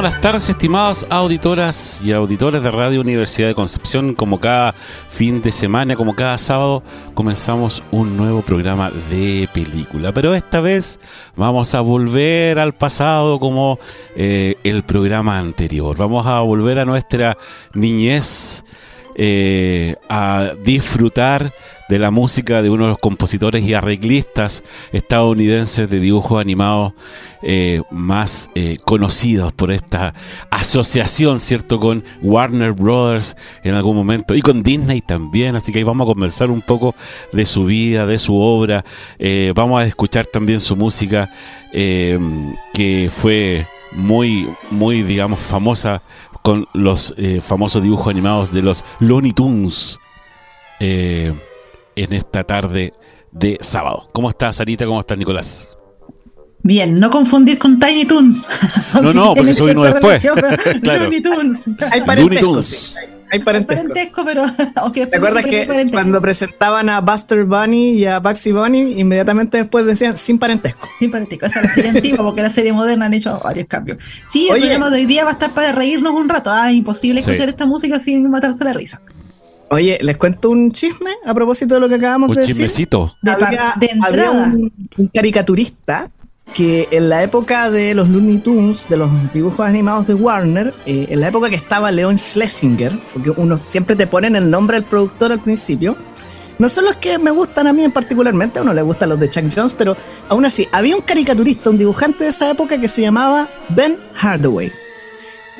Buenas tardes, estimadas auditoras y auditores de Radio Universidad de Concepción. Como cada fin de semana, como cada sábado, comenzamos un nuevo programa de película. Pero esta vez vamos a volver al pasado como eh, el programa anterior. Vamos a volver a nuestra niñez, eh, a disfrutar de la música de uno de los compositores y arreglistas estadounidenses de dibujos animados eh, más eh, conocidos por esta asociación, ¿cierto? Con Warner Brothers en algún momento y con Disney también. Así que ahí vamos a conversar un poco de su vida, de su obra. Eh, vamos a escuchar también su música que fue muy, muy, digamos, famosa con los famosos dibujos animados de los Looney Tunes en esta tarde de sábado. ¿Cómo estás, Sarita? ¿Cómo estás, Nicolás? Bien, no confundir con Tiny Toons. No, no, porque eso vino después. claro. Looney Tunes. Hay parentesco, sí, hay, parentesco. pero... Okay, ¿Te acuerdas que cuando presentaban a Buster Bunny y a Bugsy Bunny, inmediatamente después decían sin parentesco? Sin parentesco. Esa es la serie antigua, porque la serie moderna han hecho varios cambios. Sí, el programa de hoy día va a estar para reírnos un rato. Ah, imposible escuchar esta música sin matarse la risa. Oye, les cuento un chisme a propósito de lo que acabamos de decir. Un chismecito. De, había, de entrada. un, caricaturista que en la época de los Looney Tunes, de los dibujos animados de Warner, eh, en la época que estaba Leon Schlesinger, porque uno siempre te ponen el nombre del productor al principio, no son los que me gustan a mí en particularmente, a uno le gustan los de Chuck Jones, pero aún así, había un caricaturista, un dibujante de esa época que se llamaba Ben Hardaway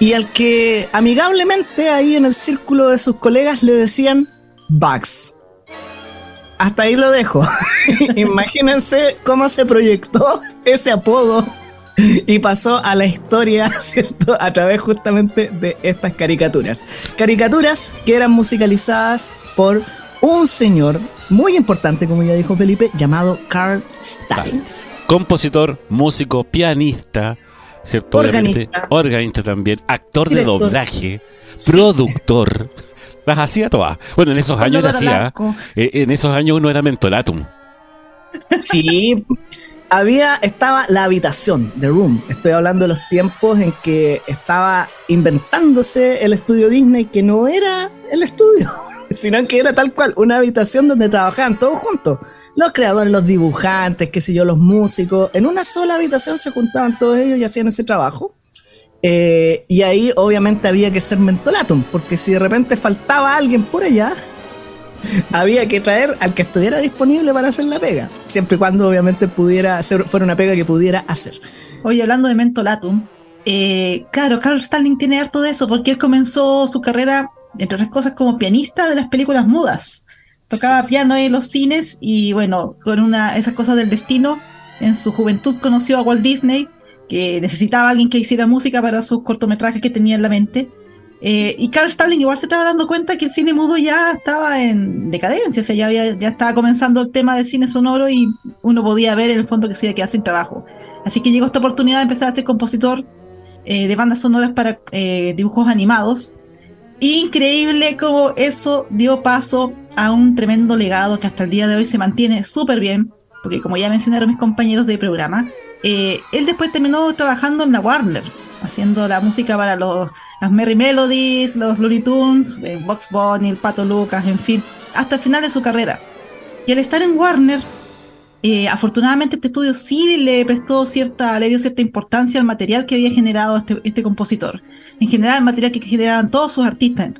y al que amigablemente ahí en el círculo de sus colegas le decían Bugs. Hasta ahí lo dejo. Imagínense cómo se proyectó ese apodo y pasó a la historia, ¿cierto? A través justamente de estas caricaturas. Caricaturas que eran musicalizadas por un señor muy importante, como ya dijo Felipe, llamado Carl Stein. Compositor, músico, pianista, ¿cierto? Organista. organista también, actor de doblaje, productor. Las hacía todas. Bueno, en esos años hacía. Eh, en esos años uno era mentolatum. Sí, había, estaba la habitación, The Room. Estoy hablando de los tiempos en que estaba inventándose el estudio Disney, que no era el estudio, sino que era tal cual, una habitación donde trabajaban todos juntos. Los creadores, los dibujantes, qué sé yo, los músicos. En una sola habitación se juntaban todos ellos y hacían ese trabajo. Eh, y ahí obviamente había que ser mentolatum, porque si de repente faltaba alguien por allá, había que traer al que estuviera disponible para hacer la pega. Siempre y cuando obviamente pudiera ser, fuera una pega que pudiera hacer. Oye, hablando de mentolatum, eh, claro, Carl Stalling tiene harto de eso, porque él comenzó su carrera entre otras cosas, como pianista de las películas mudas. Tocaba piano en los cines y bueno, con una esas cosas del destino, en su juventud conoció a Walt Disney, que necesitaba a alguien que hiciera música para sus cortometrajes que tenía en la mente. Eh, y Carl Stalling igual se estaba dando cuenta que el cine mudo ya estaba en decadencia, o sea, ya, ya estaba comenzando el tema del cine sonoro y uno podía ver en el fondo que se iba a quedar sin trabajo. Así que llegó esta oportunidad de empezar a ser compositor eh, de bandas sonoras para eh, dibujos animados. Increíble cómo eso dio paso a un tremendo legado que hasta el día de hoy se mantiene súper bien, porque como ya mencionaron mis compañeros de programa, eh, él después terminó trabajando en la Warner, haciendo la música para los, las Merry Melodies, los Looney Tunes, eh, Box Bunny, el Pato Lucas, en fin, hasta el final de su carrera. Y al estar en Warner, eh, afortunadamente este estudio sí le prestó cierta, le dio cierta importancia al material que había generado este, este compositor. En general, el material que generaban todos sus artistas.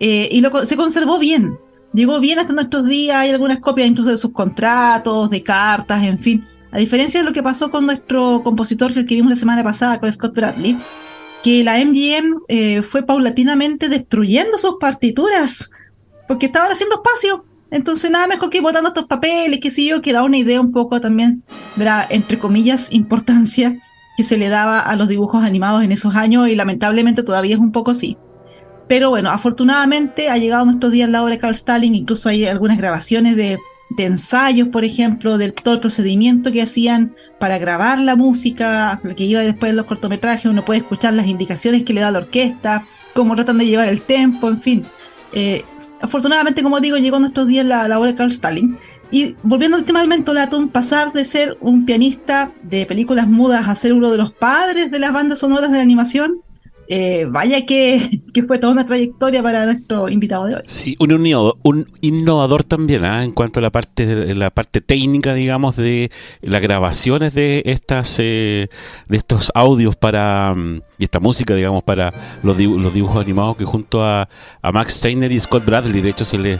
Eh, y lo, se conservó bien. Llegó bien hasta nuestros días, hay algunas copias incluso de sus contratos, de cartas, en fin. A diferencia de lo que pasó con nuestro compositor que vimos la semana pasada, con Scott Bradley, que la MGM eh, fue paulatinamente destruyendo sus partituras, porque estaban haciendo espacio. Entonces nada mejor que ir botando estos papeles, que sé yo, que da una idea un poco también de la, entre comillas, importancia que se le daba a los dibujos animados en esos años y lamentablemente todavía es un poco así. Pero bueno, afortunadamente ha llegado a nuestros días la obra de Carl Stalin, incluso hay algunas grabaciones de, de ensayos, por ejemplo, del todo el procedimiento que hacían para grabar la música, lo que iba después en los cortometrajes, uno puede escuchar las indicaciones que le da la orquesta, cómo tratan de llevar el tempo, en fin. Eh, afortunadamente, como digo, llegó a nuestros días la, la obra de Carl Stalin. Y volviendo al tema del mentolatum, pasar de ser un pianista de películas mudas a ser uno de los padres de las bandas sonoras de la animación, eh, vaya que, fue toda una trayectoria para nuestro invitado de hoy. Sí, un innovador, un innovador también ¿eh? en cuanto a la parte la parte técnica, digamos, de las grabaciones de estas eh, de estos audios para y esta música, digamos, para los, los dibujos animados que junto a, a Max Steiner y Scott Bradley, de hecho, se le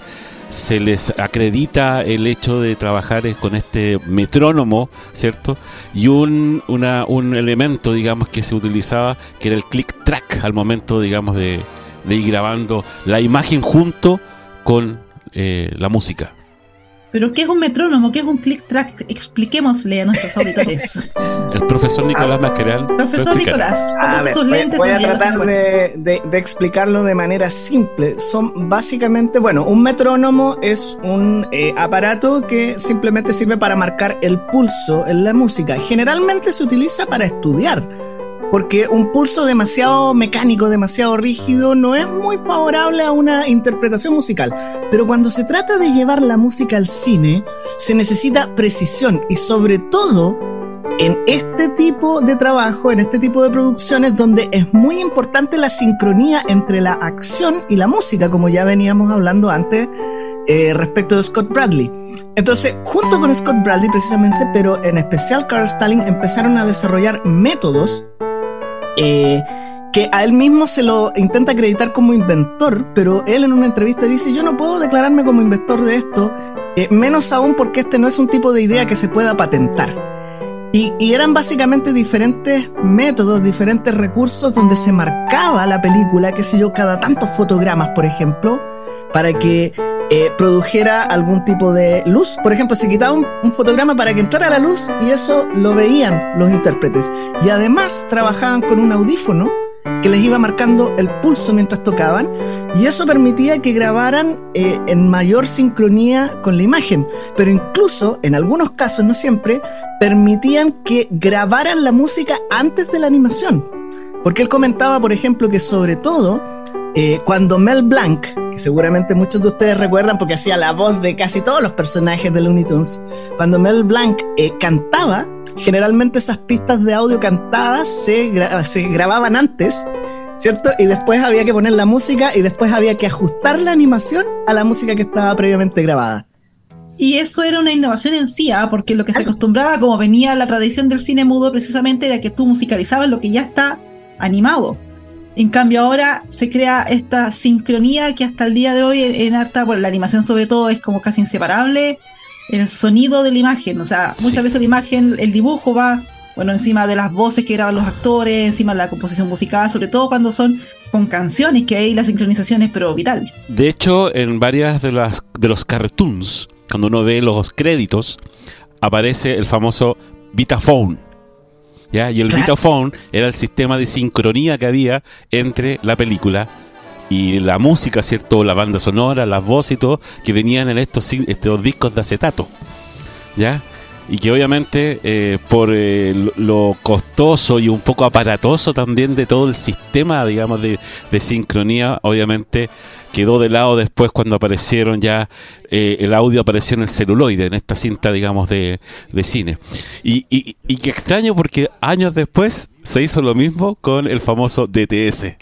se les acredita el hecho de trabajar con este metrónomo, ¿cierto? Y un, una, un elemento, digamos, que se utilizaba, que era el click track al momento, digamos, de, de ir grabando la imagen junto con eh, la música. ¿Pero qué es un metrónomo? ¿Qué es un click track? Expliquémosle a nuestros auditores. El profesor Nicolás Mascareal. Profesor Nicolás, a ver, voy, voy a tratar de, de, de, explicarlo de manera simple. Son básicamente, bueno, un metrónomo es un eh, aparato que simplemente sirve para marcar el pulso en la música. Generalmente se utiliza para estudiar porque un pulso demasiado mecánico, demasiado rígido, no es muy favorable a una interpretación musical. Pero cuando se trata de llevar la música al cine, se necesita precisión y sobre todo en este tipo de trabajo, en este tipo de producciones, donde es muy importante la sincronía entre la acción y la música, como ya veníamos hablando antes eh, respecto de Scott Bradley. Entonces, junto con Scott Bradley precisamente, pero en especial Carl Stalin, empezaron a desarrollar métodos eh, que a él mismo se lo intenta acreditar como inventor, pero él en una entrevista dice, yo no puedo declararme como inventor de esto, eh, menos aún porque este no es un tipo de idea que se pueda patentar. Y, eran básicamente diferentes métodos, diferentes recursos donde se marcaba la película, qué sé yo, cada tantos fotogramas, por ejemplo, para que eh, produjera algún tipo de luz. Por ejemplo, se quitaba un, fotograma para que entrara la luz y eso lo veían los intérpretes. Y además trabajaban con un audífono que les iba marcando el pulso mientras tocaban y eso permitía que grabaran eh, en mayor sincronía con la imagen. Pero incluso, en algunos casos, no siempre, permitían que grabaran la música antes de la animación. Porque él comentaba, por ejemplo, que sobre todo eh, cuando Mel Blanc, que seguramente muchos de ustedes recuerdan porque hacía la voz de casi todos los personajes de Looney Tunes, cuando Mel Blanc eh, cantaba, generalmente esas pistas de audio cantadas se, gra se grababan antes, ¿cierto? Y después había que poner la música y después había que ajustar la animación a la música que estaba previamente grabada. Y eso era una innovación en sí, ¿eh? porque lo que se acostumbraba, como venía la tradición del cine mudo, precisamente era que tú musicalizabas lo que ya está animado. En cambio ahora se crea esta sincronía que hasta el día de hoy en, en harta, bueno, la animación sobre todo es como casi inseparable, el sonido de la imagen, o sea, sí. muchas veces la imagen, el dibujo va, bueno, encima de las voces que graban los actores, encima de la composición musical, sobre todo cuando son con canciones, que ahí la sincronización es pero vital. De hecho, en varias de las de los cartoons, cuando uno ve los créditos, aparece el famoso Vitaphone ¿ya? Y el claro. Vitaphone era el sistema de sincronía que había entre la película y la música, ¿cierto? La banda sonora, las voces y todo, que venían en estos, estos discos de acetato, ¿ya? y que obviamente eh, por eh, lo costoso y un poco aparatoso también de todo el sistema, digamos, de, sincronía, obviamente quedó de lado después cuando aparecieron ya, eh, el audio apareció en el celuloide, en esta cinta, digamos, de, cine. Y, y, y extraño porque años después se hizo lo mismo con el famoso DTS.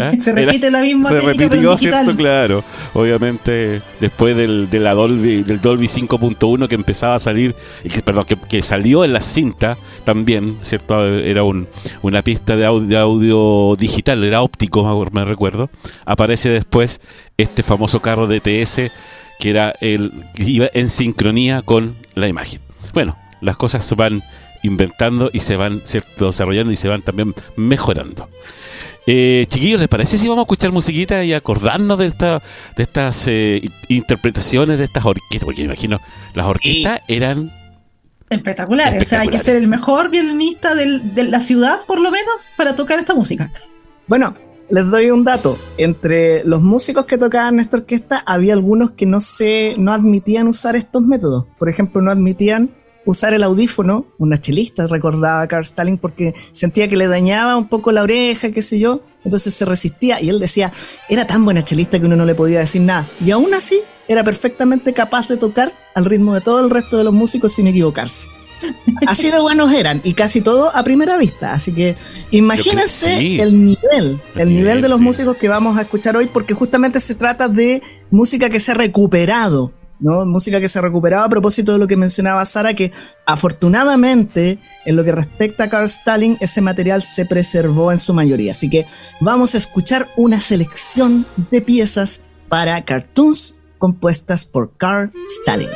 ¿Eh? Se repite la misma Se repitió, ¿cierto? Claro. Obviamente, después del, de la Dolby, del Dolby 5.1 que empezaba a salir, que, perdón, que, salió en la cinta también, ¿cierto? Era un, una pista de audio, digital, era óptico, me recuerdo. Aparece después este famoso carro de TS que era el que iba en sincronía con la imagen. Bueno, las cosas se van inventando y se van ¿cierto? desarrollando y se van también mejorando. Eh, chiquillos, ¿les parece si vamos a escuchar musiquita y acordarnos de, esta, de estas eh, interpretaciones de estas orquestas? Porque me imagino, las orquestas eran espectaculares. O sea, hay que ser el mejor violinista de la ciudad, por lo menos, para tocar esta música. Bueno, les doy un dato. Entre los músicos que tocaban esta orquesta, había algunos que no se, no admitían usar estos métodos. Por ejemplo, no admitían usar el audífono, una chelista recordaba a Carl Stalin porque sentía que le dañaba un poco la oreja, qué sé yo, entonces se resistía y él decía, era tan buena chelista que uno no le podía decir nada. Y aún así era perfectamente capaz de tocar al ritmo de todo el resto de los músicos sin equivocarse. Así de buenos eran y casi todo a primera vista. Así que imagínense el nivel, el, nivel, de los músicos que vamos a escuchar hoy, porque justamente se trata de música que se ha recuperado ¿no? Música que se recuperaba a propósito de lo que mencionaba Sara, que afortunadamente, en lo que respecta a Carl Stalin, ese material se preservó en su mayoría. Así que vamos a escuchar una selección de piezas para cartoons compuestas por Carl Stalin.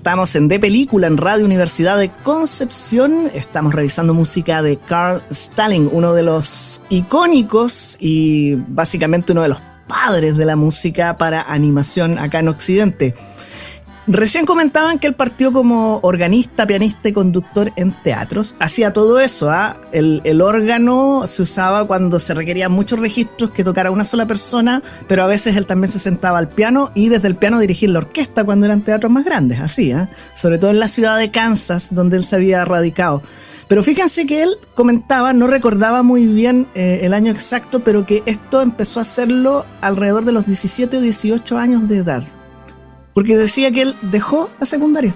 Estamos en De Película en Radio Universidad de Concepción. Estamos revisando música de Carl Stalling, uno de los icónicos y básicamente uno de los padres de la música para animación acá en Occidente. Recién comentaban que él partió como organista, pianista y conductor en teatros. Hacía todo eso. ¿ah? El, órgano se usaba cuando se requerían muchos registros que tocara una sola persona, pero a veces él también se sentaba al piano y desde el piano dirigir la orquesta cuando eran teatros más grandes. Así, ¿ah? sobre todo en la ciudad de Kansas, donde él se había radicado. Pero fíjense que él comentaba, no recordaba muy bien eh, el año exacto, pero que esto empezó a hacerlo alrededor de los 17 o 18 años de edad. Porque decía que él dejó la secundaria.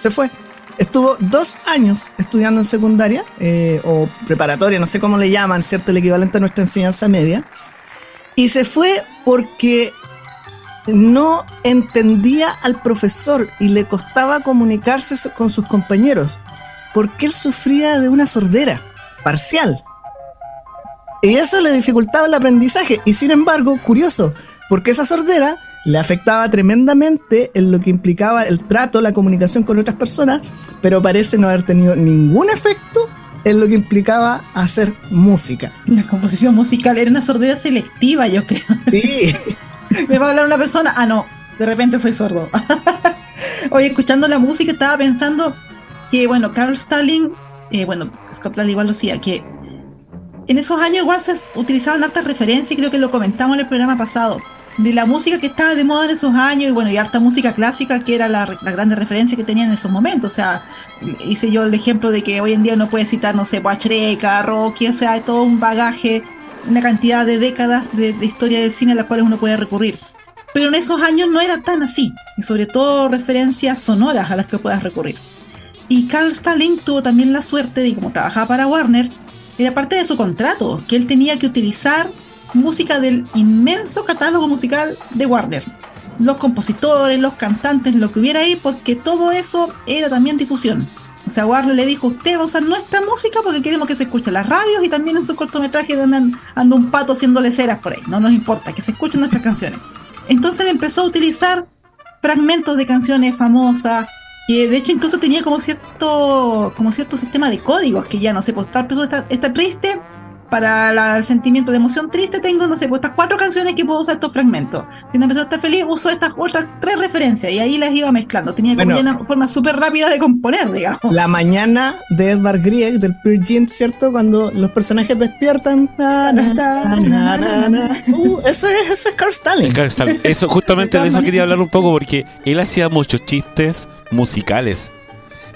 Se fue. Estuvo dos años estudiando en secundaria eh, o preparatoria, no sé cómo le llaman, ¿cierto? El equivalente a nuestra enseñanza media. Y se fue porque no entendía al profesor y le costaba comunicarse con sus compañeros. Porque él sufría de una sordera parcial. Y eso le dificultaba el aprendizaje. Y sin embargo, curioso, porque esa sordera le afectaba tremendamente en lo que implicaba el trato, la comunicación con otras personas, pero parece no haber tenido ningún efecto en lo que implicaba hacer música. La composición musical era una sordera selectiva, yo creo. Sí. Me va a hablar una persona, ah, no, de repente soy sordo. Oye, escuchando la música estaba pensando que, bueno, Carl Stalin, eh, bueno, Scotland igual lo decía, que en esos años igual se utilizaban hartas referencias, y creo que lo comentamos en el programa pasado de la música que estaba de moda en esos años y bueno, y harta música clásica que era la, la grande referencia que tenían en esos momentos. O sea, hice yo el ejemplo de que hoy en día no puedes citar, no sé, Pacheca, Rocky, o sea, todo un bagaje, una cantidad de décadas de, de historia del cine a las cuales uno puede recurrir. Pero en esos años no era tan así, y sobre todo referencias sonoras a las que puedas recurrir. Y Carl Stalling tuvo también la suerte de, como trabajaba para Warner, era parte de su contrato, que él tenía que utilizar música del inmenso catálogo musical de Warner. Los compositores, los cantantes, lo que hubiera ahí, porque todo eso era también difusión. O sea, Warner le dijo, usted va a usar nuestra música porque queremos que se escuche en las radios y también en su cortometraje andan, anda un pato haciéndole ceras por ahí. No nos importa, que se escuchen nuestras canciones. Entonces él empezó a utilizar fragmentos de canciones famosas, que de hecho incluso tenía como cierto, como cierto sistema de códigos, que ya no sé, pues tal está triste, para la, el sentimiento de emoción triste tengo, no sé, pues estas cuatro canciones que puedo usar estos fragmentos. Si una persona está feliz, uso estas otras tres referencias y ahí las iba mezclando. Tenía como Bueno. una forma súper rápida de componer, digamos. La mañana de Edvard Grieg, del Pearl Jam, ¿cierto? Cuando los personajes despiertan. ta, na, ta, na, na, na. Uh, eso, es, eso es Carl Stalling. Carl Stalling. Eso, justamente de eso quería hablar un poco porque él hacía muchos chistes musicales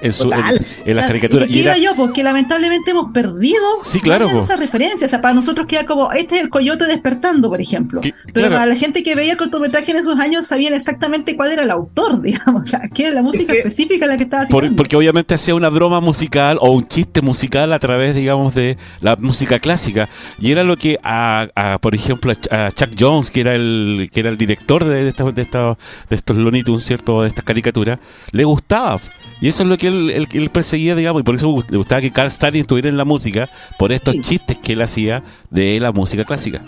en, su, en, las ¿Y caricaturas. qué Y era, yo? Porque lamentablemente hemos perdido Sí, claro, referencias. O sea, para nosotros queda como, este es el coyote despertando, por ejemplo. Que- Pero claro. para la gente que veía el cortometraje en esos años sabían exactamente cuál era el autor, digamos. O sea, qué era la música que- específica la que estaba por- haciendo. porque obviamente hacía una broma musical o un chiste musical a través, digamos, de la música clásica. Y era lo que, a, a, por ejemplo, a Chuck Jones, que era el que era el director de, de, esta- de, esta- de estos Looney Tunes, ¿cierto? De estas caricaturas, le gustaba. Y eso es lo que él, él- que él perseguía, digamos, y por eso le gustaba que Carl Stalin estuviera en la música, por estos Sí. chistes que él hacía de la música clásica.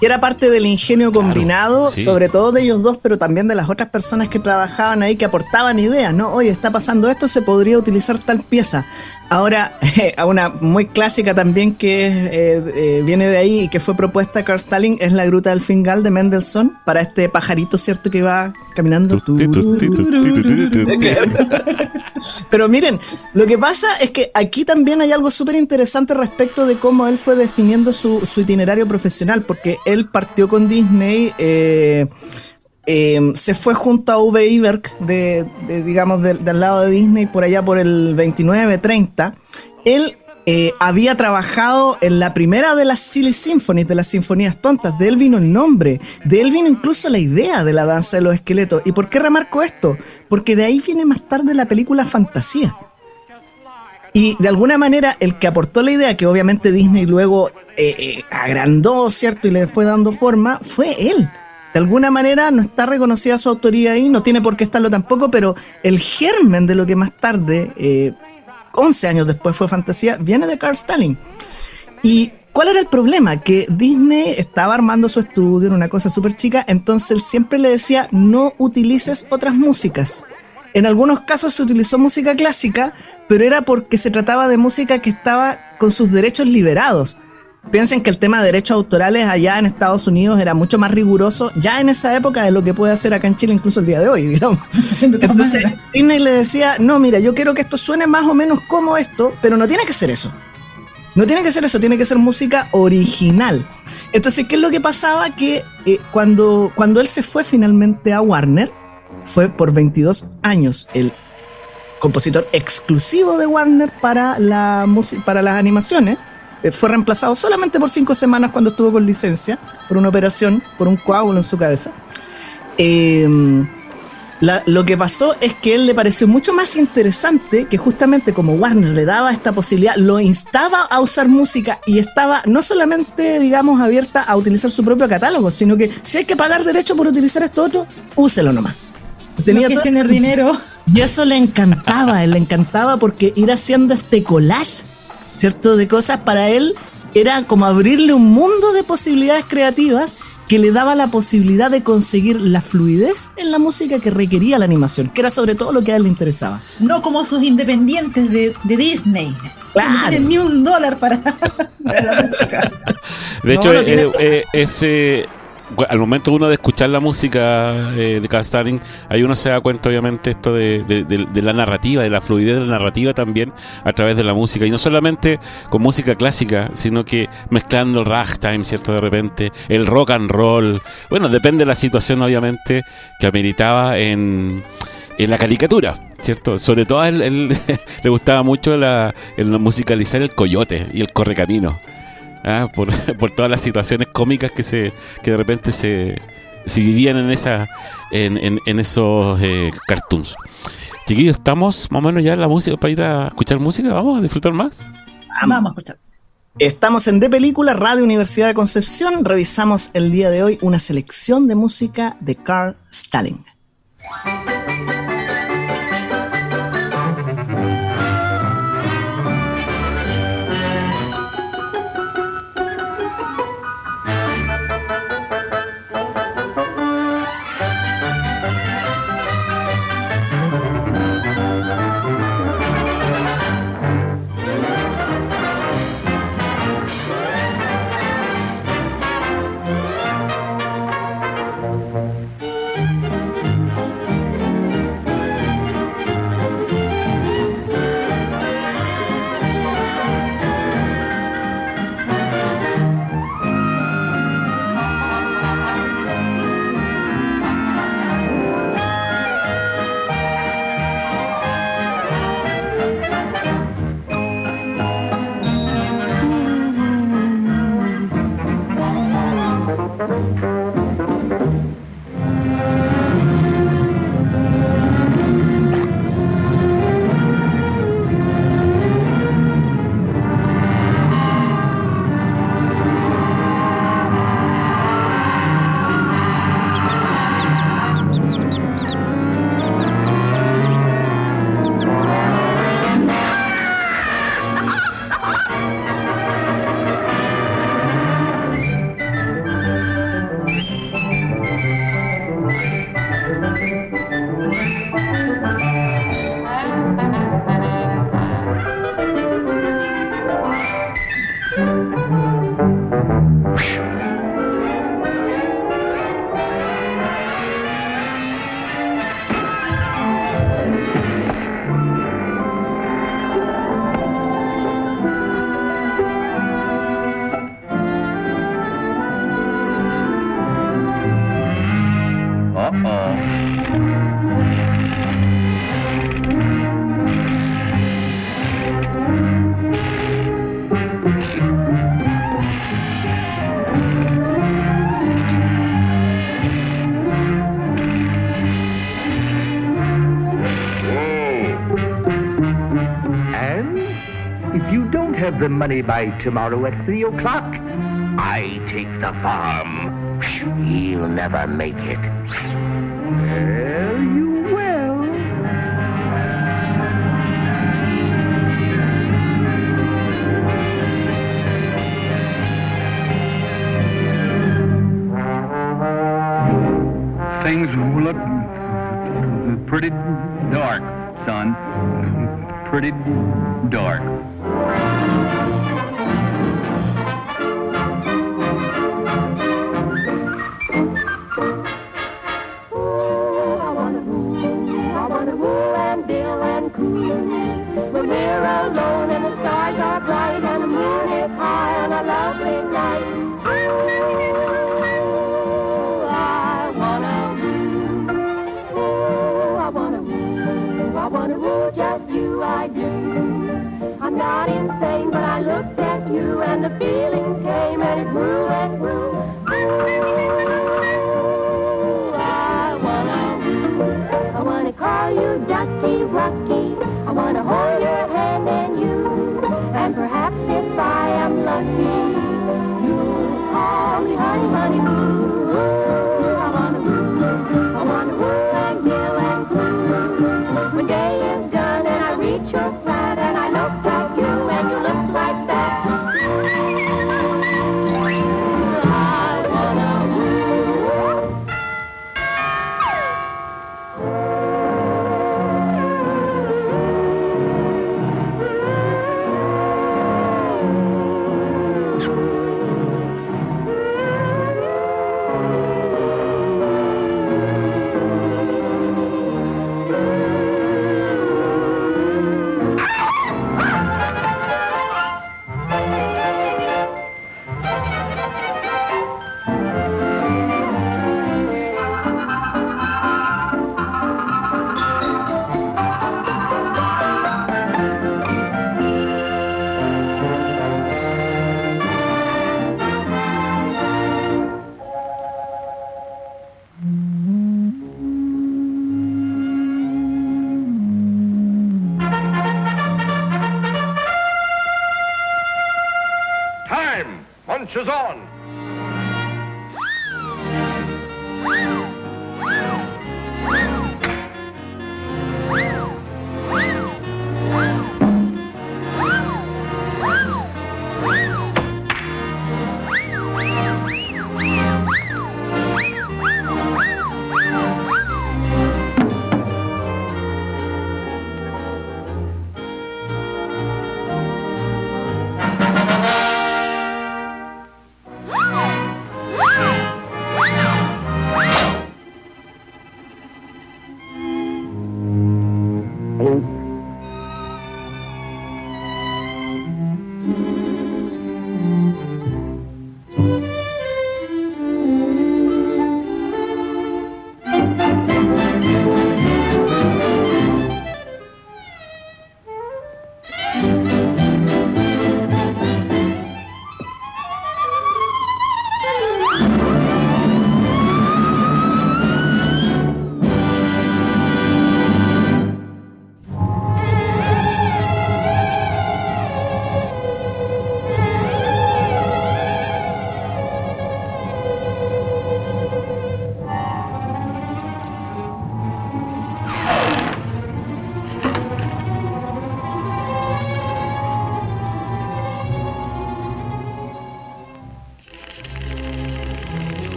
Que era parte del ingenio Claro, combinado, sí. sobre todo de ellos dos, pero también de las otras personas que trabajaban ahí, que aportaban ideas, ¿no? Oye, está pasando esto, se podría utilizar tal pieza. Ahora, a una muy clásica también que eh, eh, viene de ahí y que fue propuesta Carl Stalin es la Gruta del Fingal de Mendelssohn para este pajarito, ¿cierto? Que va caminando. Pero miren, lo que pasa es que aquí también hay algo súper interesante respecto de cómo él fue definiendo su, su, itinerario profesional, porque él partió con Disney. Eh, eh, se fue junto a Uwe Iberg, de, digamos, del lado de Disney, por allá por el 29-30. Él eh, había trabajado en la primera de las Silly Symphonies, de las Sinfonías Tontas. De él vino el nombre, de él vino incluso la idea de la danza de los esqueletos. ¿Y por qué remarco esto? Porque de ahí viene más tarde la película Fantasía. Y de alguna manera el que aportó la idea, que obviamente Disney luego eh, agrandó, ¿cierto? Y le fue dando forma, fue él de alguna manera no está reconocida su autoría ahí, no tiene por qué estarlo tampoco, pero el germen de lo que más tarde, eh, 11 años después fue fantasía, viene de Carl Stalin. ¿Y cuál era el problema? Que Disney estaba armando su estudio en una cosa súper chica, entonces él siempre le decía, no utilices otras músicas. En algunos casos se utilizó música clásica, pero era porque se trataba de música que estaba con sus derechos liberados. Piensen que el tema de derechos autorales allá en Estados Unidos era mucho más riguroso ya en esa época de lo que puede hacer acá en Chile incluso el día de hoy, digamos. Entonces Disney le decía, no, mira, yo quiero que esto suene más o menos como esto, pero no tiene que ser eso. No tiene que ser eso, tiene que ser música original. Entonces, ¿qué es lo que pasaba? Que eh, cuando, cuando él se fue finalmente a Warner, fue por 22 años el compositor exclusivo de Warner para, la para las animaciones fue reemplazado solamente por cinco semanas cuando estuvo con licencia por una operación, por un coágulo en su cabeza. Em, lo que pasó es que él le pareció mucho más interesante que justamente como Warner le daba esta posibilidad, lo instaba a usar música y estaba no solamente, digamos, abierta a utilizar su propio catálogo, sino que si hay que pagar derecho por utilizar esto otro, úselo nomás. Tenía que tener dinero. Y eso le encantaba, él le encantaba porque ir haciendo este collage ¿cierto? De cosas para él era como abrirle un mundo de posibilidades creativas que le daba la posibilidad de conseguir la fluidez en la música que requería la animación, que era sobre todo lo que a él le interesaba. No como sus independientes de, Disney. Claro. No tienen ni un dólar para, la música. De hecho, eh, eh, ese al momento uno de escuchar la música eh, de Carl Stalin, ahí uno se da cuenta obviamente esto de, la narrativa, de la fluidez de la narrativa también a través de la música. Y no solamente con música clásica, sino que mezclando el ragtime, ¿cierto? De repente, el rock and roll. Bueno, depende de la situación obviamente que ameritaba en, en la caricatura. ¿Cierto? Sobre todo a él, le gustaba mucho la, el musicalizar el coyote y el correcamino. ¿Ah? por, por, todas las situaciones cómicas que se que de repente se, se vivían en esa en, en, esos eh, cartoons. Chiquillos, estamos más o menos ya en la música para ir a escuchar música, vamos a disfrutar más. Vamos a escuchar. Estamos en De Película, Radio Universidad de Concepción. Revisamos el día de hoy una selección de música de Carl Stalling. have the money by tomorrow at three o'clock. I take the farm. He'll never make it. Well, you will. Things look pretty dark, son. Pretty dark.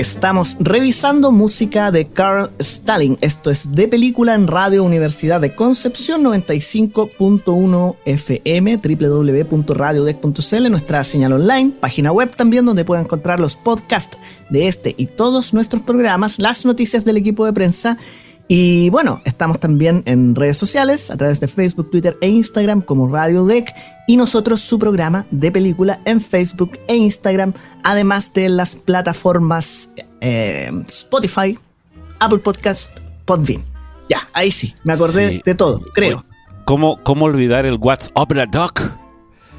Estamos revisando música de Carl Stalin. Esto es de película en Radio Universidad de Concepción 95.1 FM, www.radiodec.cl, nuestra señal online, página web también donde pueden encontrar los podcasts de este y todos nuestros programas, las noticias del equipo de prensa y bueno, estamos también en redes sociales, a través de Facebook, Twitter e Instagram como Radio Deck y nosotros su programa de película en Facebook e Instagram, además de las plataformas eh, Spotify, Apple Podcast, Podbean. Ya, ahí sí, me acordé Sí. de todo, creo. ¿Cómo, ¿Cómo olvidar el What's Opera Doc?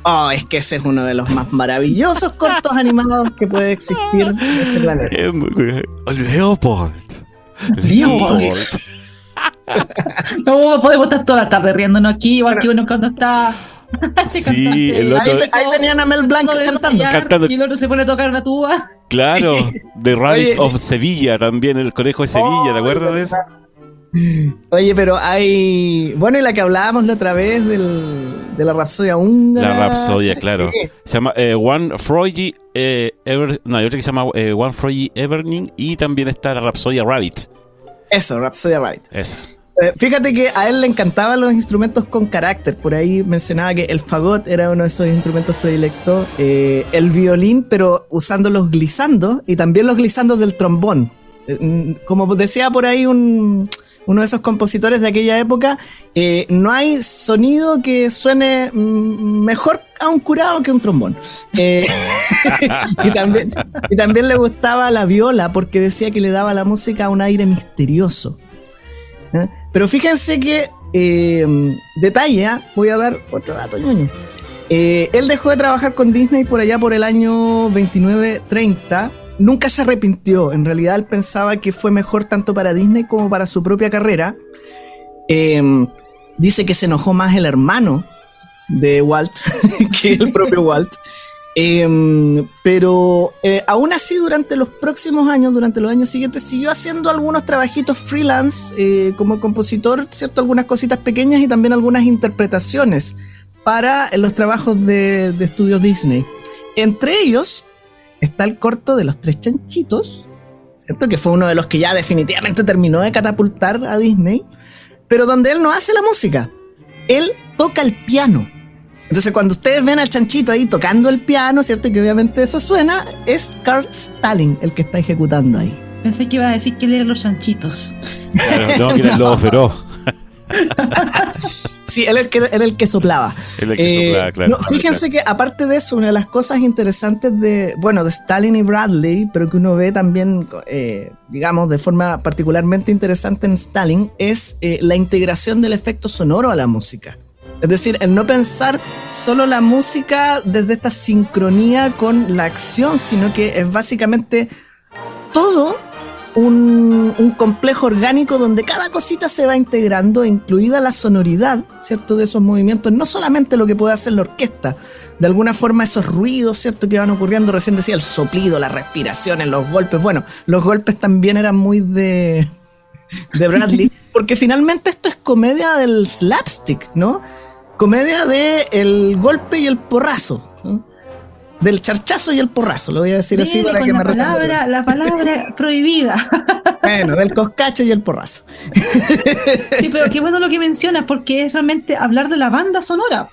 Oh, es que ese es uno de los más maravillosos cortos animados que puede existir en este planeta. Leopold. No podemos estar toda la tarde riéndonos aquí, igual que uno cuando está. Sí, el otro- Ahí, ahí tenían a Mel Blanc cantando. Y el otro se pone a tocar una tuba. Claro, The Rabbit Oye. of Sevilla también, el conejo de Sevilla, ¿te acuerdas de eso? Oye, pero hay. Bueno, y la que hablábamos la otra vez del, de la Rapsodia húngara. La Rapsodia, claro. Se llama eh, One Freudy eh, Ever. No, hay otra que se llama eh, One Freudy Everning y también está la Rapsodia Rabbit. Eso, Rapsodia Rabbit. Esa. Eh, Fíjate que a él le encantaban los instrumentos con carácter. Por ahí mencionaba que el fagot era uno de esos instrumentos predilectos. Eh, el violín, pero usando los glisandos y también los glisandos del trombón. Eh, mm, Como decía por ahí un- uno de esos compositores de aquella época, eh, no hay sonido que suene mejor a un curado que un trombón. Eh, y, también, le gustaba la viola porque decía que le daba a la música un aire misterioso. ¿eh? Pero fíjense que, detalle, ¿ah? voy a dar otro dato, ñoño. Él dejó de trabajar con Disney por allá por el año 29-30. Nunca se arrepintió. En realidad él pensaba que fue mejor tanto para Disney como para su propia carrera. Eh, dice que se enojó más el hermano de Walt que el propio Walt. Eh, pero eh, aún así durante los próximos años, durante los años siguientes, siguió haciendo algunos trabajitos freelance eh, como compositor, ¿cierto? Algunas cositas pequeñas y también algunas interpretaciones para los trabajos de, de estudios Disney. Entre ellos está el corto de los tres chanchitos, ¿cierto? Que fue uno de los que ya definitivamente terminó de catapultar a Disney, pero donde él no hace la música, él toca el piano. Entonces, cuando ustedes ven al chanchito ahí tocando el piano, ¿cierto? Y que obviamente eso suena, es Carl Stalin el que está ejecutando ahí. Pensé que iba a decir que él era los chanchitos. Claro, no, que era el lobo feroz. Sí, él era el que, era el que soplaba. Él el que soplaba, claro. no, fíjense que aparte de eso, una de las cosas interesantes de, bueno, de Stalin y Bradley, pero que uno ve también, eh, digamos, de forma particularmente interesante en Stalin, es eh, la integración del efecto sonoro a la música. Es decir, el no pensar solo la música desde esta sincronía con la acción, sino que es básicamente todo un, un complejo orgánico donde cada cosita se va integrando, incluida la sonoridad, ¿cierto? De esos movimientos, no solamente lo que puede hacer la orquesta, de alguna forma esos ruidos, ¿cierto? Que van ocurriendo, recién decía el soplido, las respiraciones, los golpes, bueno, los golpes también eran muy de, de Bradley, porque finalmente esto es comedia del slapstick, ¿no? Comedia de el golpe y el porrazo. ¿no? Del charchazo y el porrazo, lo voy a decir así para con que la me palabra, la palabra prohibida. Bueno, del coscacho y el porrazo. Sí, pero qué bueno lo que mencionas, porque es realmente hablar de la banda sonora.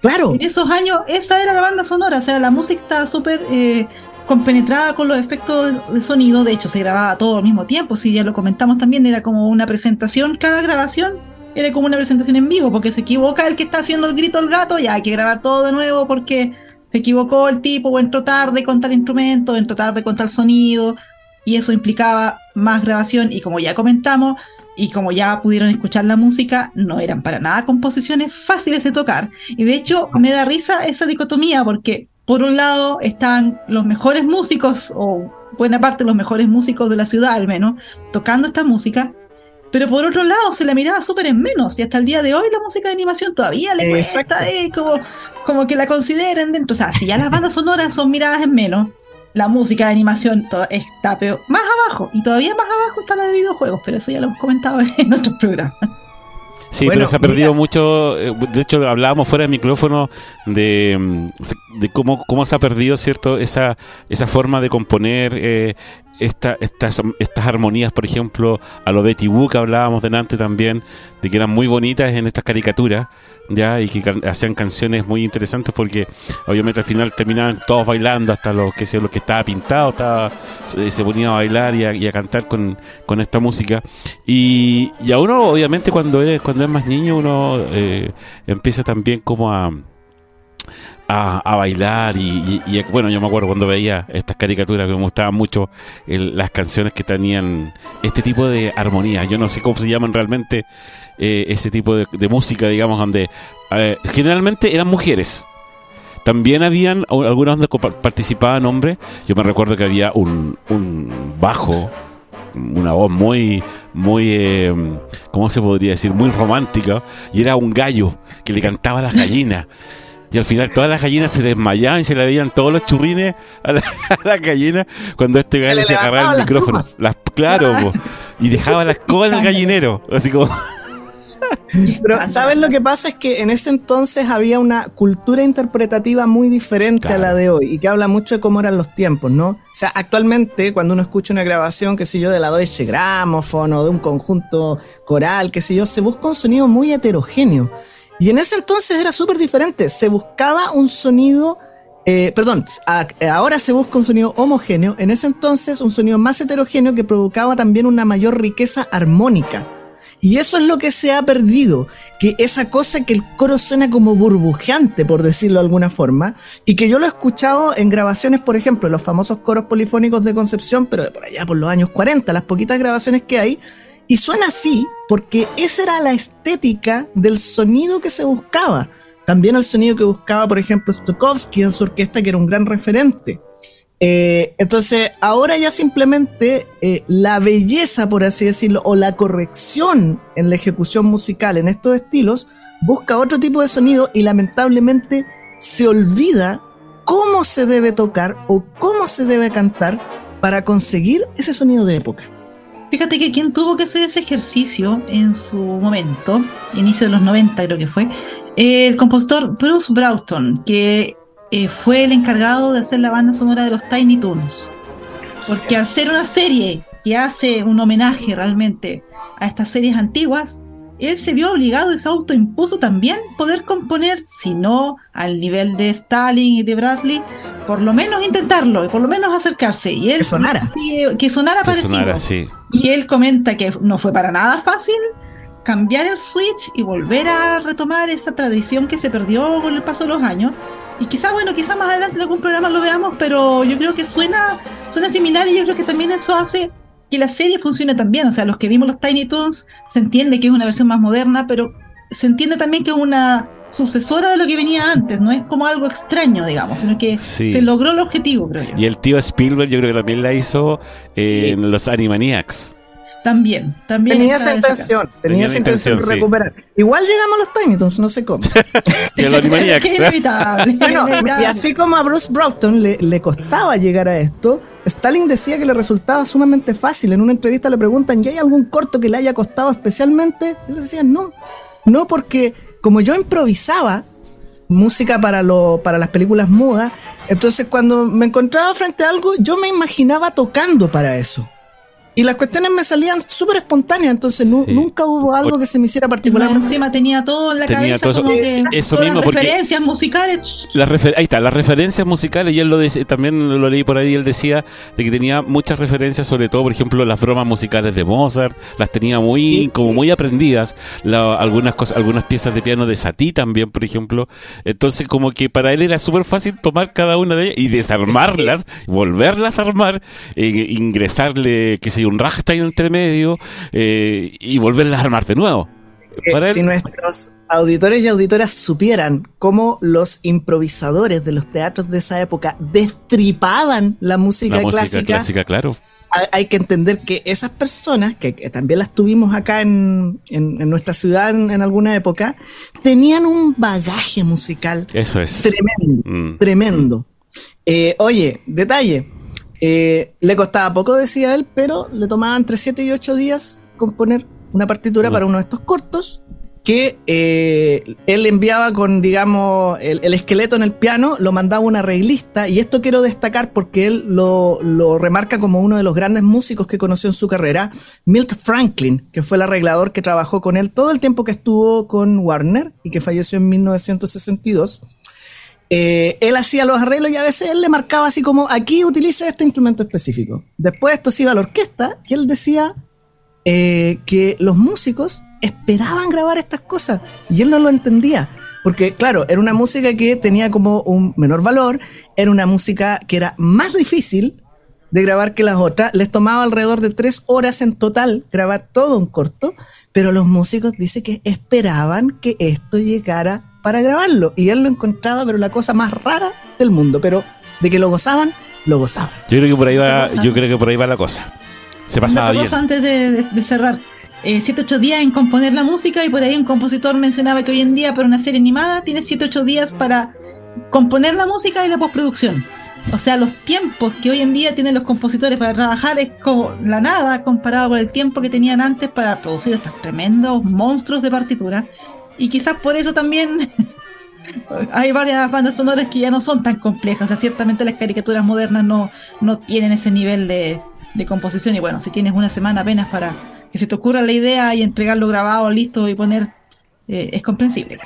Claro, En esos años, esa era la banda sonora, o sea, la música estaba súper eh, compenetrada con los efectos de, de sonido, de hecho se grababa todo al mismo tiempo, si ya lo comentamos también, era como una presentación, cada grabación era como una presentación en vivo, porque se equivoca el que está haciendo el grito al gato, ya hay que grabar todo de nuevo porque se equivocó el tipo, o entró tarde con tal instrumento, entró tarde con tal sonido, y eso implicaba más grabación, y como ya comentamos, y como ya pudieron escuchar la música, no eran para nada composiciones fáciles de tocar. Y de hecho me da risa esa dicotomía porque por un lado están los mejores músicos, o buena parte de los mejores músicos de la ciudad al menos, tocando esta música, pero por otro lado se la miraba súper en menos y hasta el día de hoy la música de animación todavía le cuesta, eh, como, como que la consideren dentro. O sea, si ya las bandas sonoras son miradas en menos, la música de animación está peor, más abajo y todavía más abajo está la de videojuegos, pero eso ya lo hemos comentado en otros programas. Sí, Bueno, pero se ha perdido mira. mucho. eh, De hecho, hablábamos fuera del micrófono de, mm, de cómo, cómo se ha perdido, ¿cierto? Esa, esa forma de componer. eh, esta, estas, estas armonías, por ejemplo, a lo Betty Boop que hablábamos delante también, de que eran muy bonitas en estas caricaturas, ya, y que hacían canciones muy interesantes porque obviamente al final terminaban todos bailando, hasta los que se, los que estaba pintado, estaba, se, se ponía a bailar y a, y a cantar con, con esta música. Y, y a uno, obviamente, cuando es, cuando es más niño, uno eh, empieza también como a a, a bailar y, bueno, yo me acuerdo cuando veía estas caricaturas que me gustaban mucho el- las canciones que tenían este tipo de armonía. Yo no sé cómo se llaman realmente eh, ese tipo de, de música, digamos, donde eh, generalmente eran mujeres. También habían algunas donde participaban hombres. Yo me recuerdo que había un, un bajo, una voz muy, muy, eh, ¿cómo se podría decir? Muy romántica. Y era un gallo que le cantaba a las gallinas. Y al final todas las gallinas se desmayaban y se le veían todos los churrines a la, a la gallina cuando este gallo le se agarraba el las micrófono. plumas. Las, claro, po. y dejaba la escoba en el gallinero. Así como, Pero, ¿sabes lo que pasa? Es que en ese entonces había una cultura interpretativa muy diferente a la de hoy y que habla mucho de cómo eran los tiempos, ¿no? O sea, actualmente cuando uno escucha una grabación, qué sé yo, de la Deutsche Grammophon o de un conjunto coral, qué sé yo, se busca un sonido muy heterogéneo. Y en ese entonces era súper diferente. Se buscaba un sonido... eh, perdón, a- ahora se busca un sonido homogéneo, en ese entonces un sonido más heterogéneo que provocaba también una mayor riqueza armónica. Y eso es lo que se ha perdido, que esa cosa que el coro suena como burbujeante, por decirlo de alguna forma, y que yo lo he escuchado en grabaciones, por ejemplo, los famosos coros polifónicos de Concepción, pero por allá por los años 40, las poquitas grabaciones que hay, y suena así porque esa era la estética del sonido que se buscaba. También el sonido que buscaba, por ejemplo, Stokowski en su orquesta, que era un gran referente. Eh, entonces, ahora ya simplemente eh, la belleza, por así decirlo, o la corrección en la ejecución musical en estos estilos, busca otro tipo de sonido y lamentablemente se olvida cómo se debe tocar o cómo se debe cantar para conseguir ese sonido de época. Fíjate que quien tuvo que hacer ese ejercicio en su momento, inicio de los 90 creo que fue, el compositor Bruce Broughton, que eh, fue el encargado de hacer la banda sonora de los Tiny Toons. Porque al ser una serie que hace un homenaje realmente a estas series antiguas, él se vio obligado y se autoimpuso también poder componer, si no al nivel de Stalin y de Bradley, por lo menos intentarlo y por lo menos acercarse. Y él Que sonara. Que sonara que parecido. sonara. Y él comenta que no fue para nada fácil cambiar el switch y volver a retomar esa tradición que se perdió con el paso de los años. Y quizás, bueno, quizás más adelante en algún programa lo veamos, pero yo creo que suena, suena similar y yo creo que también eso hace que la serie funcione también. O sea, los que vimos los Tiny Toons se entiende que es una versión más moderna, pero se entiende también que es una sucesora de lo que venía antes, no es como algo extraño, digamos, sino que Sí. se logró el objetivo, creo yo. Y el tío Spielberg yo creo que también la hizo eh, en los Animaniacs. También, también. Tenía esa intención, tenía, esa intención de intención, sí. recuperar. Igual llegamos a los Tiny Toons, no sé cómo. Y los Animaniacs. Es inevitable. Bueno, inevitable. y así como a Bruce Broughton le, le costaba llegar a esto, Stalin decía que le resultaba sumamente fácil. En una entrevista le preguntan, ¿y hay algún corto que le haya costado especialmente? Él decía, no. No, porque como yo improvisaba música para, lo, para las películas mudas, entonces cuando me encontraba frente a algo, yo me imaginaba tocando para eso. Y las cuestiones me salían súper espontáneas, entonces nu- Sí. nunca hubo algo que se me hiciera Más particularmente encima tenía todo en la Tenía cabeza todo eso- como que eso todas mismo, las porque- referencias musicales refer- ahí está, las referencias musicales, y él lo dec- también lo leí por ahí, él decía de que tenía muchas referencias, sobre todo, por ejemplo, las bromas musicales de Mozart, las tenía muy, como muy aprendidas, la- algunas cosas, algunas piezas de piano de Satie también, por ejemplo. Entonces, como que para él era súper fácil tomar cada una de ellas y desarmarlas, volverlas a armar, e ingresarle, que sé yo, un ragtime entre medio, eh, y volverlas a armar de nuevo. Eh, él- si nuestros auditores y auditoras supieran cómo los improvisadores de los teatros de esa época destripaban la música, la música clásica, clásica, claro. hay, hay que entender que esas personas, que, que también las tuvimos acá en, en- en nuestra ciudad en, en alguna época, tenían un bagaje musical Eso es. tremendo. Mm. Tremendo. Eh, oye, detalle. Eh, le costaba poco, decía él, pero le tomaban entre 7 y 8 días componer una partitura Mm. para uno de estos cortos que eh, él enviaba con, digamos, el, el esqueleto en el piano, lo mandaba un arreglista, y esto quiero destacar porque él lo, lo remarca como uno de los grandes músicos que conoció en su carrera, Milt Franklin, que fue el arreglador que trabajó con él todo el tiempo que estuvo con Warner y que falleció en 1962. Eh, él hacía los arreglos y a veces él le marcaba así como, aquí utiliza este instrumento específico. Después esto se iba a la orquesta y él decía eh, que los músicos esperaban grabar estas cosas y él no lo entendía. Porque claro, era una música que tenía como un menor valor, era una música que era más difícil de grabar que las otras, les tomaba alrededor de tres horas en total grabar todo un corto, pero los músicos dice que esperaban que esto llegara para grabarlo y él lo encontraba pero la cosa más rara del mundo, pero de que lo gozaban, lo gozaban. Yo creo que por ahí va, yo creo que por ahí va la cosa. Se pasaba Una bien. antes de, de- de cerrar. 7-8 días en componer la música y por ahí un compositor mencionaba que hoy en día para una serie animada tiene 7-8 días para componer la música y la postproducción. O sea, los tiempos que hoy en día tienen los compositores para trabajar es como la nada comparado con el tiempo que tenían antes para producir estos tremendos monstruos de partitura. Y quizás por eso también hay varias bandas sonoras que ya no son tan complejas. O sea, ciertamente las caricaturas modernas no, no tienen ese nivel de, de composición. Y bueno, si tienes una semana apenas para que se te ocurra la idea y entregarlo grabado, listo y poner, eh, es comprensible.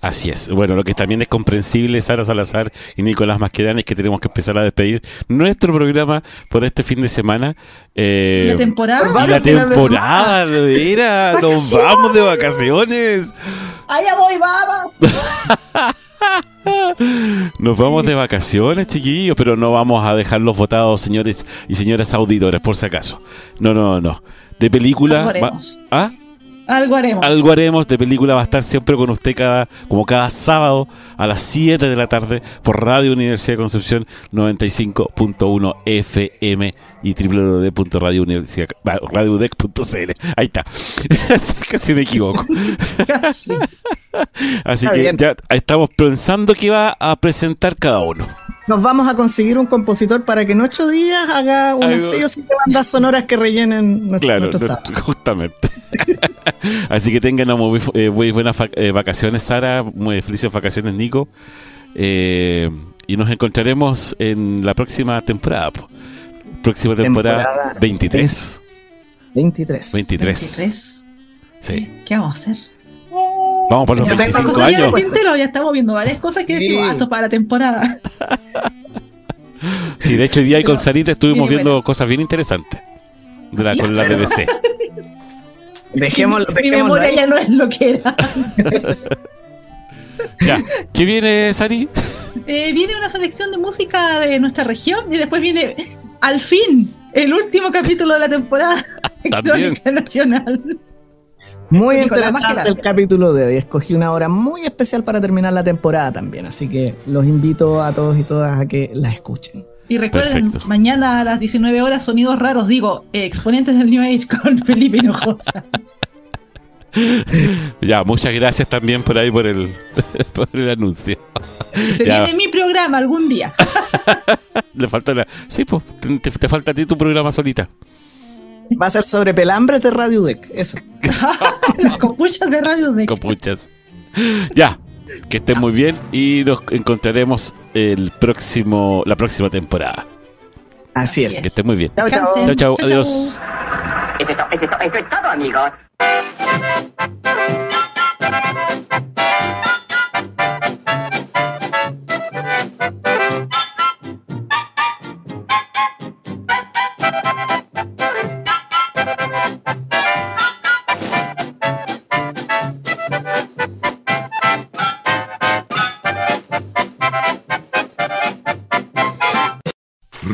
Así es. Bueno, lo que también es comprensible, Sara Salazar y Nicolás Masquerán, es que tenemos que empezar a despedir nuestro programa por este fin de semana. Eh, la temporada. la temporada, mira, nos vamos de vacaciones. ¡Allá voy, vamos! Nos vamos de vacaciones, chiquillos, pero no vamos a dejarlos votados, señores y señoras auditores, por si acaso. No, no, no. De película. ¿Ah? Algo haremos. Algo haremos de película va a estar siempre con usted cada, como cada sábado a las 7 de la tarde por Radio Universidad de Concepción 95.1 FM y www.radiouniversidad.cl. Ahí está. Casi me equivoco. Casi. Así Está que bien. ya estamos pensando que va a presentar cada uno. Nos vamos a conseguir un compositor para que en ocho días haga unas seis o siete bandas sonoras que rellenen nuestro, Claro, nuestro no- sábado. justamente. Así que tengan muy, eh, muy buenas eh, vacaciones, Sara. Muy felices vacaciones, Nico. Eh, y nos encontraremos en la próxima temporada. po. Próxima temporada, Temporada 23. 23. 23. 23. Sí. ¿Qué vamos a hacer? Vamos por los Yo tengo 25 Cosas ya años. tintero, ya estamos viendo varias cosas que decimos, Sí. ah, esto para la temporada. Sí, de hecho, hoy día y con Sarita estuvimos viendo cosas bien interesantes. De la- con la BBC. Dejémoslo, Mi dejémoslo memoria ahí. ya no es lo que era. Ya. ¿Qué viene, Sari? Eh, viene una selección de música de nuestra región y después viene, al fin, el último capítulo de la temporada. Crónica Nacional. Muy Nicolás interesante el capítulo de hoy. Escogí una hora muy especial para terminar la temporada también. Así que los invito a todos y todas a que la escuchen. Y recuerden, Perfecto. mañana a las 19 horas, sonidos raros, digo, eh, exponentes del New Age con Felipe Hinojosa. Ya, muchas gracias también por ahí por el, por el anuncio. Se Ya. viene mi programa algún día. Le falta la. Sí, pues, te, te- te falta a ti tu programa solita. Va a ser sobre pelambres de Radio Deck. Eso. Las copuchas de radio de Copuchas. Ya, que estén muy bien y nos encontraremos el próximo, la próxima temporada. Así es. Que estén muy bien. Chao, chao. Adiós. Es, eso es todo, amigos.